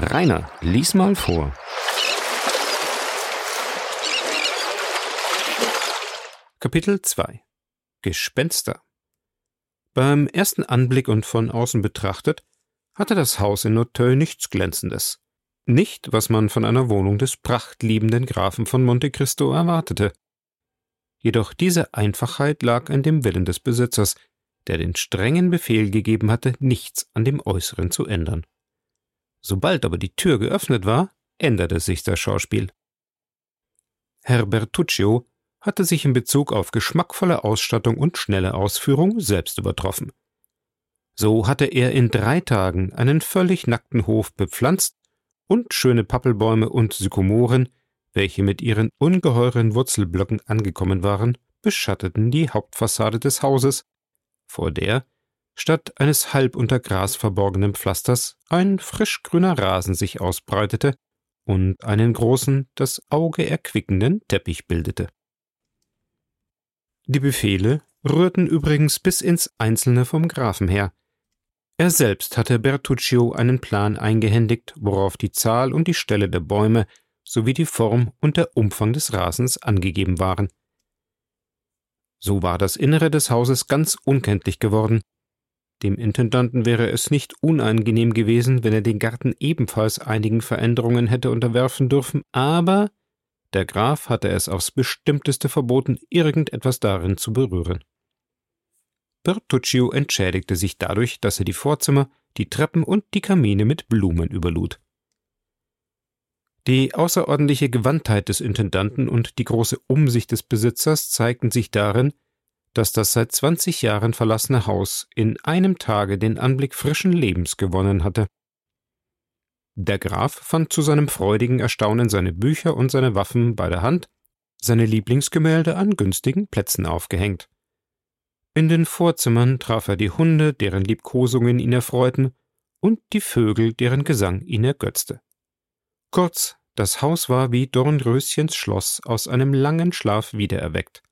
Rainer, lies mal vor. Kapitel 2 Gespenster Beim ersten Anblick und von außen betrachtet hatte das Haus in Noteuil nichts Glänzendes. Nicht, was man von einer Wohnung des prachtliebenden Grafen von Monte Cristo erwartete. Jedoch diese Einfachheit lag an dem Willen des Besitzers, der den strengen Befehl gegeben hatte, nichts an dem Äußeren zu ändern. Sobald aber die Tür geöffnet war, änderte sich das Schauspiel. Herr Bertuccio hatte sich in Bezug auf geschmackvolle Ausstattung und schnelle Ausführung selbst übertroffen. So hatte er in drei Tagen einen völlig nackten Hof bepflanzt und schöne Pappelbäume und Sykomoren, welche mit ihren ungeheuren Wurzelblöcken angekommen waren, beschatteten die Hauptfassade des Hauses, vor der, statt eines halb unter Gras verborgenen Pflasters, ein frischgrüner Rasen sich ausbreitete und einen großen, das Auge erquickenden Teppich bildete. Die Befehle rührten übrigens bis ins Einzelne vom Grafen her. Er selbst hatte Bertuccio einen Plan eingehändigt, worauf die Zahl und die Stelle der Bäume sowie die Form und der Umfang des Rasens angegeben waren. So war das Innere des Hauses ganz unkenntlich geworden. Dem Intendanten wäre es nicht unangenehm gewesen, wenn er den Garten ebenfalls einigen Veränderungen hätte unterwerfen dürfen, aber der Graf hatte es aufs bestimmteste verboten, irgendetwas darin zu berühren. Bertuccio entschädigte sich dadurch, dass er die Vorzimmer, die Treppen und die Kamine mit Blumen überlud. Die außerordentliche Gewandtheit des Intendanten und die große Umsicht des Besitzers zeigten sich darin, dass das seit zwanzig Jahren verlassene Haus in einem Tage den Anblick frischen Lebens gewonnen hatte. Der Graf fand zu seinem freudigen Erstaunen seine Bücher und seine Waffen bei der Hand, seine Lieblingsgemälde an günstigen Plätzen aufgehängt. In den Vorzimmern traf er die Hunde, deren Liebkosungen ihn erfreuten, und die Vögel, deren Gesang ihn ergötzte. Kurz, das Haus war wie Dornröschens Schloss aus einem langen Schlaf wiedererweckt.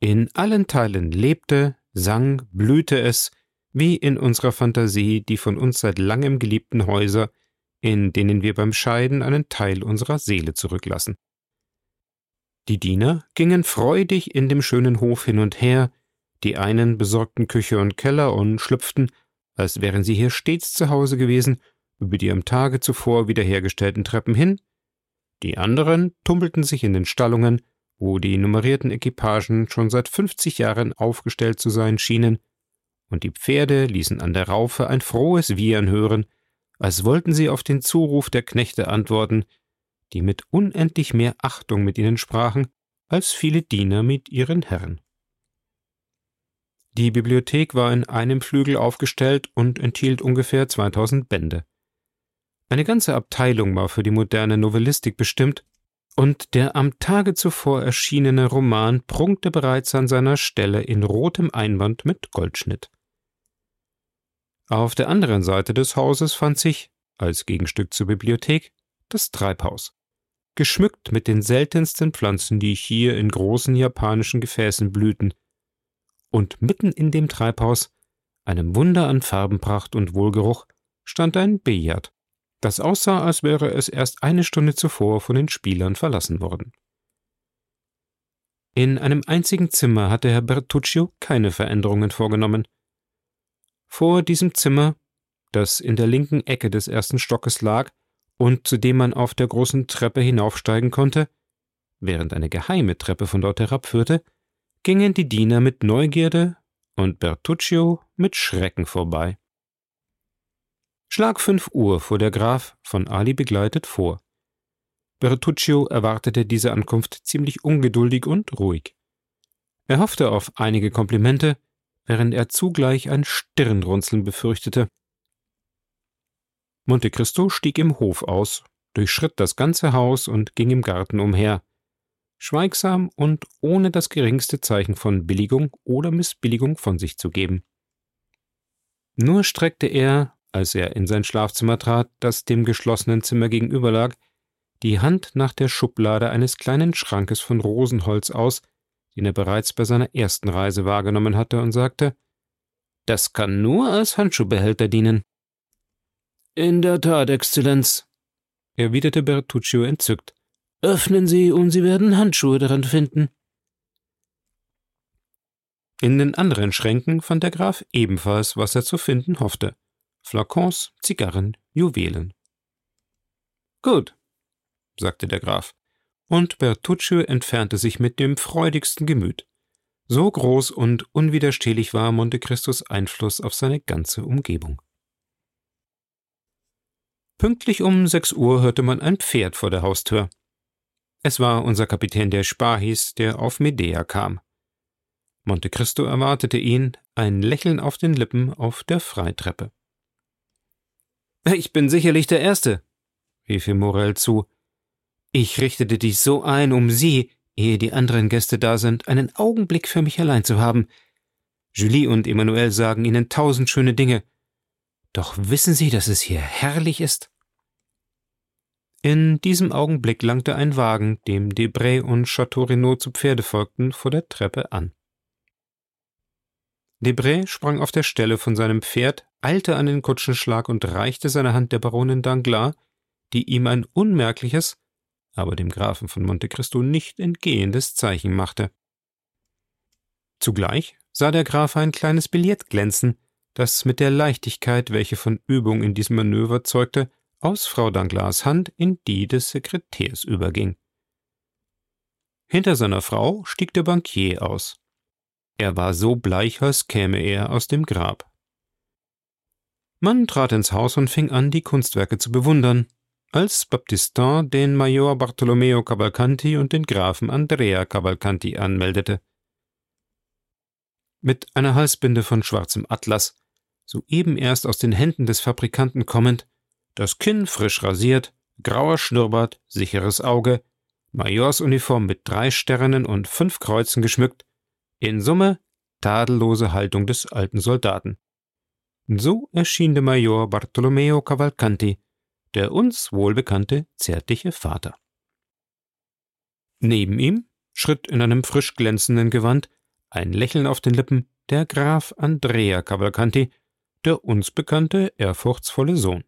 In allen Teilen lebte, sang, blühte es, wie in unserer Fantasie die von uns seit langem geliebten Häuser, in denen wir beim Scheiden einen Teil unserer Seele zurücklassen. Die Diener gingen freudig in dem schönen Hof hin und her, die einen besorgten Küche und Keller und schlüpften, als wären sie hier stets zu Hause gewesen, über die am Tage zuvor wiederhergestellten Treppen hin, die anderen tummelten sich in den Stallungen, wo die nummerierten Equipagen schon seit fünfzig Jahren aufgestellt zu sein schienen, und die Pferde ließen an der Raufe ein frohes Wiehern hören, als wollten sie auf den Zuruf der Knechte antworten, die mit unendlich mehr Achtung mit ihnen sprachen, als viele Diener mit ihren Herren. Die Bibliothek war in einem Flügel aufgestellt und enthielt ungefähr 2000 Bände. Eine ganze Abteilung war für die moderne Novellistik bestimmt, und der am Tage zuvor erschienene Roman prunkte bereits an seiner Stelle in rotem Einband mit Goldschnitt. Auf der anderen Seite des Hauses fand sich, als Gegenstück zur Bibliothek, das Treibhaus, geschmückt mit den seltensten Pflanzen, die hier in großen japanischen Gefäßen blühten, und mitten in dem Treibhaus, einem Wunder an Farbenpracht und Wohlgeruch, stand ein Billard, das aussah, als wäre es erst eine Stunde zuvor von den Spielern verlassen worden. In einem einzigen Zimmer hatte Herr Bertuccio keine Veränderungen vorgenommen. Vor diesem Zimmer, das in der linken Ecke des ersten Stockes lag und zu dem man auf der großen Treppe hinaufsteigen konnte, während eine geheime Treppe von dort herabführte, gingen die Diener mit Neugierde und Bertuccio mit Schrecken vorbei. Schlag fünf Uhr fuhr der Graf, von Ali begleitet, vor. Bertuccio erwartete diese Ankunft ziemlich ungeduldig und ruhig. Er hoffte auf einige Komplimente, während er zugleich ein Stirnrunzeln befürchtete. Monte Cristo stieg im Hof aus, durchschritt das ganze Haus und ging im Garten umher, schweigsam und ohne das geringste Zeichen von Billigung oder Missbilligung von sich zu geben. Nur streckte er, als er in sein Schlafzimmer trat, das dem geschlossenen Zimmer gegenüber lag, die Hand nach der Schublade eines kleinen Schrankes von Rosenholz aus, den er bereits bei seiner ersten Reise wahrgenommen hatte, und sagte Das kann nur als Handschuhbehälter dienen. In der Tat, Exzellenz, erwiderte Bertuccio entzückt. Öffnen Sie und Sie werden Handschuhe daran finden. In den anderen Schränken fand der Graf ebenfalls, was er zu finden hoffte. Flakons, Zigarren, Juwelen. Gut, sagte der Graf, und Bertuccio entfernte sich mit dem freudigsten Gemüt. So groß und unwiderstehlich war Monte Cristos Einfluss auf seine ganze Umgebung. Pünktlich um sechs Uhr hörte man ein Pferd vor der Haustür. Es war unser Kapitän der Spahis, der auf Medea kam. Monte Cristo erwartete ihn, ein Lächeln auf den Lippen auf der Freitreppe. Ich bin sicherlich der Erste, rief ihm Morell zu. Ich richtete dies so ein, um Sie, ehe die anderen Gäste da sind, einen Augenblick für mich allein zu haben. Julie und Emmanuel sagen Ihnen tausend schöne Dinge. Doch wissen Sie, dass es hier herrlich ist? In diesem Augenblick langte ein Wagen, dem Debray und Chateau Renaud zu Pferde folgten, vor der Treppe an. Debray sprang auf der Stelle von seinem Pferd, eilte an den Kutschenschlag und reichte seine Hand der Baronin Danglars, die ihm ein unmerkliches, aber dem Grafen von Monte Cristo nicht entgehendes Zeichen machte. Zugleich sah der Graf ein kleines Billett glänzen, das mit der Leichtigkeit, welche von Übung in diesem Manöver zeugte, aus Frau Danglars Hand in die des Sekretärs überging. Hinter seiner Frau stieg der Bankier aus. Er war so bleich, als käme er aus dem Grab. Man trat ins Haus und fing an, die Kunstwerke zu bewundern, als Baptistin den Major Bartolomeo Cavalcanti und den Grafen Andrea Cavalcanti anmeldete. Mit einer Halsbinde von schwarzem Atlas, soeben erst aus den Händen des Fabrikanten kommend, das Kinn frisch rasiert, grauer Schnurrbart, sicheres Auge, Majorsuniform mit drei Sternen und fünf Kreuzen geschmückt, in Summe tadellose Haltung des alten Soldaten. So erschien der Major Bartolomeo Cavalcanti, der uns wohlbekannte zärtliche Vater. Neben ihm schritt in einem frisch glänzenden Gewand, ein Lächeln auf den Lippen, der Graf Andrea Cavalcanti, der uns bekannte, ehrfurchtsvolle Sohn.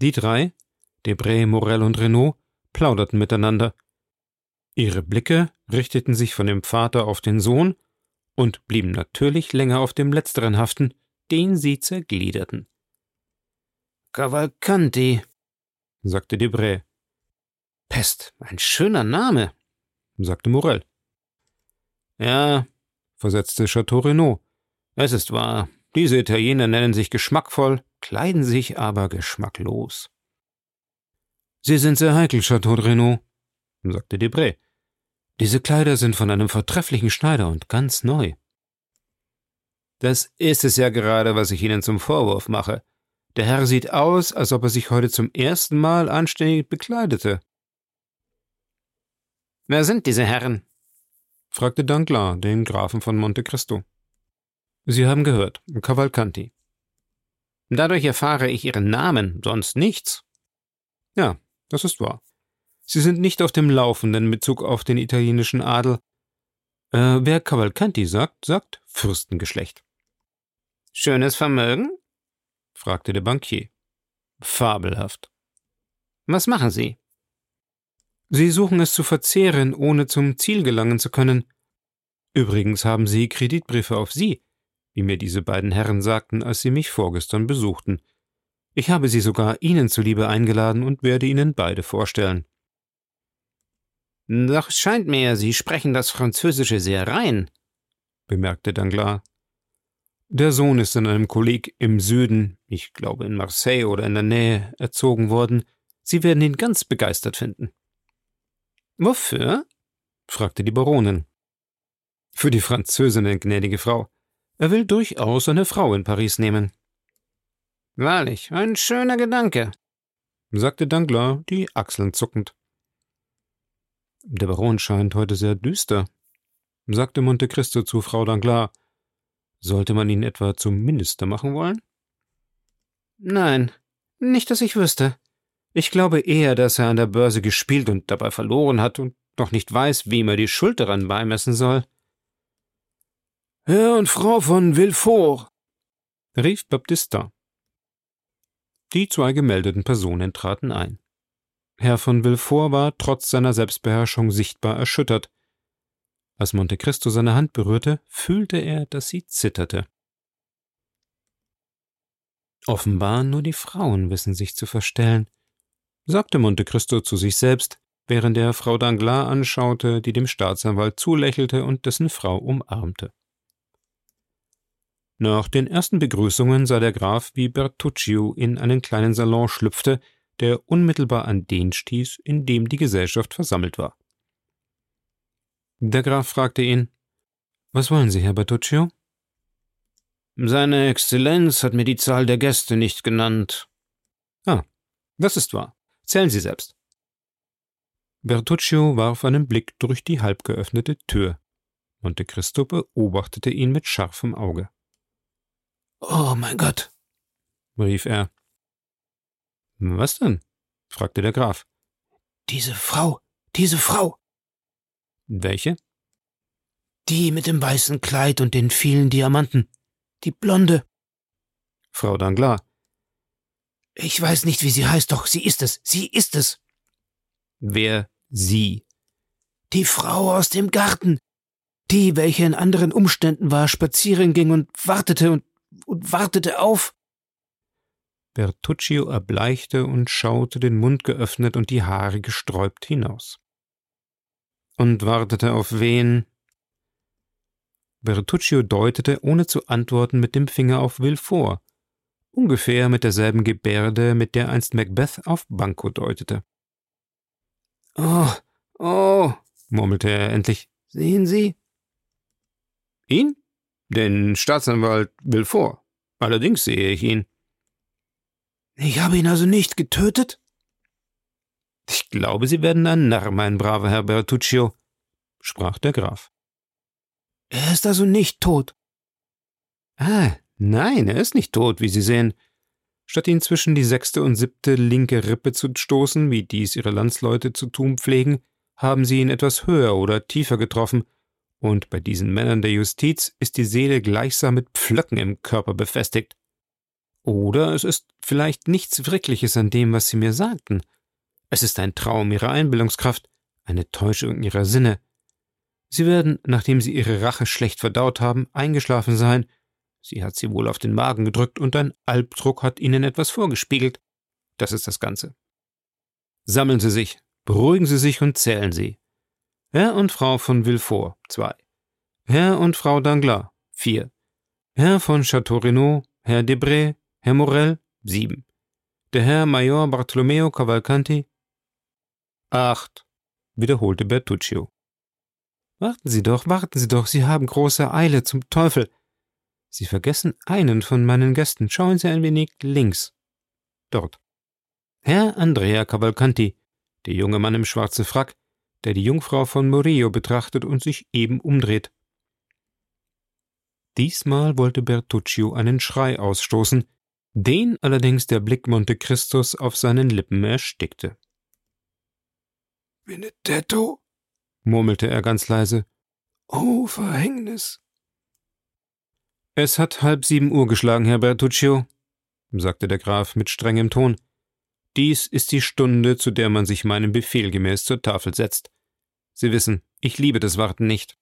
Die drei, Debray, Morel und Renaud, plauderten miteinander, Ihre Blicke richteten sich von dem Vater auf den Sohn und blieben natürlich länger auf dem letzteren haften, den sie zergliederten. Cavalcanti, sagte Debray. Pest, ein schöner Name, sagte Morel. Ja, versetzte Chateau Renaud. Es ist wahr, diese Italiener nennen sich geschmackvoll, kleiden sich aber geschmacklos. Sie sind sehr heikel, Chateau Renaud, sagte Debray. Diese Kleider sind von einem vortrefflichen Schneider und ganz neu. Das ist es ja gerade, was ich Ihnen zum Vorwurf mache. Der Herr sieht aus, als ob er sich heute zum ersten Mal anständig bekleidete. Wer sind diese Herren? fragte Danglars den Grafen von Monte Cristo. Sie haben gehört, Cavalcanti. Dadurch erfahre ich Ihren Namen, sonst nichts. Ja, das ist wahr. Sie sind nicht auf dem Laufenden in Bezug auf den italienischen Adel. Äh, wer Cavalcanti sagt, sagt Fürstengeschlecht. Schönes Vermögen? fragte der Bankier. Fabelhaft. Was machen Sie? Sie suchen es zu verzehren, ohne zum Ziel gelangen zu können. Übrigens haben Sie Kreditbriefe auf Sie, wie mir diese beiden Herren sagten, als sie mich vorgestern besuchten. Ich habe sie sogar Ihnen zuliebe eingeladen und werde Ihnen beide vorstellen. Doch scheint mir, Sie sprechen das Französische sehr rein, bemerkte Danglars. Der Sohn ist in einem Kolleg im Süden, ich glaube in Marseille oder in der Nähe, erzogen worden. Sie werden ihn ganz begeistert finden. Wofür? fragte die Baronin. Für die Französin, gnädige Frau. Er will durchaus eine Frau in Paris nehmen. Wahrlich, ein schöner Gedanke, sagte Danglars, die Achseln zuckend. Der Baron scheint heute sehr düster, sagte Monte Cristo zu Frau Danglars. Sollte man ihn etwa zum Minister machen wollen? Nein, nicht, dass ich wüsste. Ich glaube eher, dass er an der Börse gespielt und dabei verloren hat und noch nicht weiß, wem er die Schuld daran beimessen soll. Herr und Frau von Villefort, rief Baptistin. Die zwei gemeldeten Personen traten ein. Herr von Villefort war trotz seiner Selbstbeherrschung sichtbar erschüttert. Als Monte Cristo seine Hand berührte, fühlte er, dass sie zitterte. Offenbar nur die Frauen wissen sich zu verstellen, sagte Monte Cristo zu sich selbst, während er Frau Danglars anschaute, die dem Staatsanwalt zulächelte und dessen Frau umarmte. Nach den ersten Begrüßungen sah der Graf, wie Bertuccio in einen kleinen Salon schlüpfte, der unmittelbar an den stieß, in dem die Gesellschaft versammelt war. Der Graf fragte ihn Was wollen Sie, Herr Bertuccio? Seine Exzellenz hat mir die Zahl der Gäste nicht genannt. Ah, das ist wahr. Zählen Sie selbst. Bertuccio warf einen Blick durch die halb geöffnete Tür. Monte Cristo beobachtete ihn mit scharfem Auge. Oh mein Gott, rief er. Was denn? fragte der Graf. Diese Frau, diese Frau. Welche? Die mit dem weißen Kleid und den vielen Diamanten. Die blonde. Frau Danglars. Ich weiß nicht, wie sie heißt, doch sie ist es, sie ist es. Wer sie? Die Frau aus dem Garten. Die, welche in anderen Umständen war, spazieren ging und wartete und, und wartete auf. Bertuccio erbleichte und schaute den Mund geöffnet und die Haare gesträubt hinaus. Und wartete auf wen? Bertuccio deutete, ohne zu antworten, mit dem Finger auf Villefort, ungefähr mit derselben Gebärde, mit der einst Macbeth auf Banco deutete. Oh, oh, murmelte er endlich. Sehen Sie? Ihn? Den Staatsanwalt Villefort. Allerdings sehe ich ihn. Ich habe ihn also nicht getötet? Ich glaube, Sie werden ein Narr, mein braver Herr Bertuccio, sprach der Graf. Er ist also nicht tot. Ah, nein, er ist nicht tot, wie Sie sehen. Statt ihn zwischen die sechste und siebte linke Rippe zu stoßen, wie dies Ihre Landsleute zu tun pflegen, haben Sie ihn etwas höher oder tiefer getroffen, und bei diesen Männern der Justiz ist die Seele gleichsam mit Pflöcken im Körper befestigt. Oder es ist vielleicht nichts Wirkliches an dem, was Sie mir sagten. Es ist ein Traum Ihrer Einbildungskraft, eine Täuschung Ihrer Sinne. Sie werden, nachdem Sie Ihre Rache schlecht verdaut haben, eingeschlafen sein. Sie hat Sie wohl auf den Magen gedrückt und ein Albdruck hat Ihnen etwas vorgespiegelt. Das ist das Ganze. Sammeln Sie sich, beruhigen Sie sich und zählen Sie. Herr und Frau von Villefort, zwei. Herr und Frau Danglars, vier. Herr von Château Renaud, Herr Debray, Herr Morel, sieben. Der Herr Major Bartolomeo Cavalcanti, acht, wiederholte Bertuccio. Warten Sie doch, warten Sie doch, Sie haben große Eile, zum Teufel. Sie vergessen einen von meinen Gästen. Schauen Sie ein wenig links. Dort. Herr Andrea Cavalcanti, der junge Mann im schwarzen Frack, der die Jungfrau von Murillo betrachtet und sich eben umdreht. Diesmal wollte Bertuccio einen Schrei ausstoßen, den allerdings der Blick Monte Christus auf seinen Lippen erstickte. Benedetto, murmelte er ganz leise. Oh, Verhängnis. Es hat halb sieben Uhr geschlagen, Herr Bertuccio, sagte der Graf mit strengem Ton. Dies ist die Stunde, zu der man sich meinem Befehl gemäß zur Tafel setzt. Sie wissen, ich liebe das Warten nicht.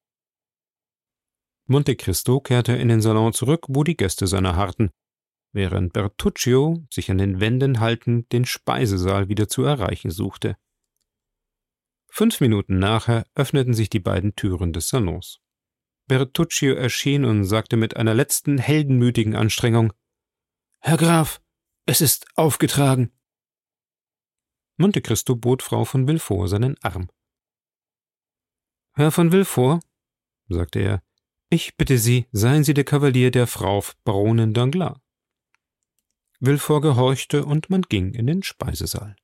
Monte Cristo kehrte in den Salon zurück, wo die Gäste seiner harrten, während Bertuccio, sich an den Wänden haltend, den Speisesaal wieder zu erreichen suchte. Fünf Minuten nachher öffneten sich die beiden Türen des Salons. Bertuccio erschien und sagte mit einer letzten heldenmütigen Anstrengung Herr Graf, es ist aufgetragen. Monte Cristo bot Frau von Villefort seinen Arm. Herr von Villefort, sagte er, ich bitte Sie, seien Sie der Kavalier der Frau Baronin Danglars. Villefort gehorchte und man ging in den Speisesaal.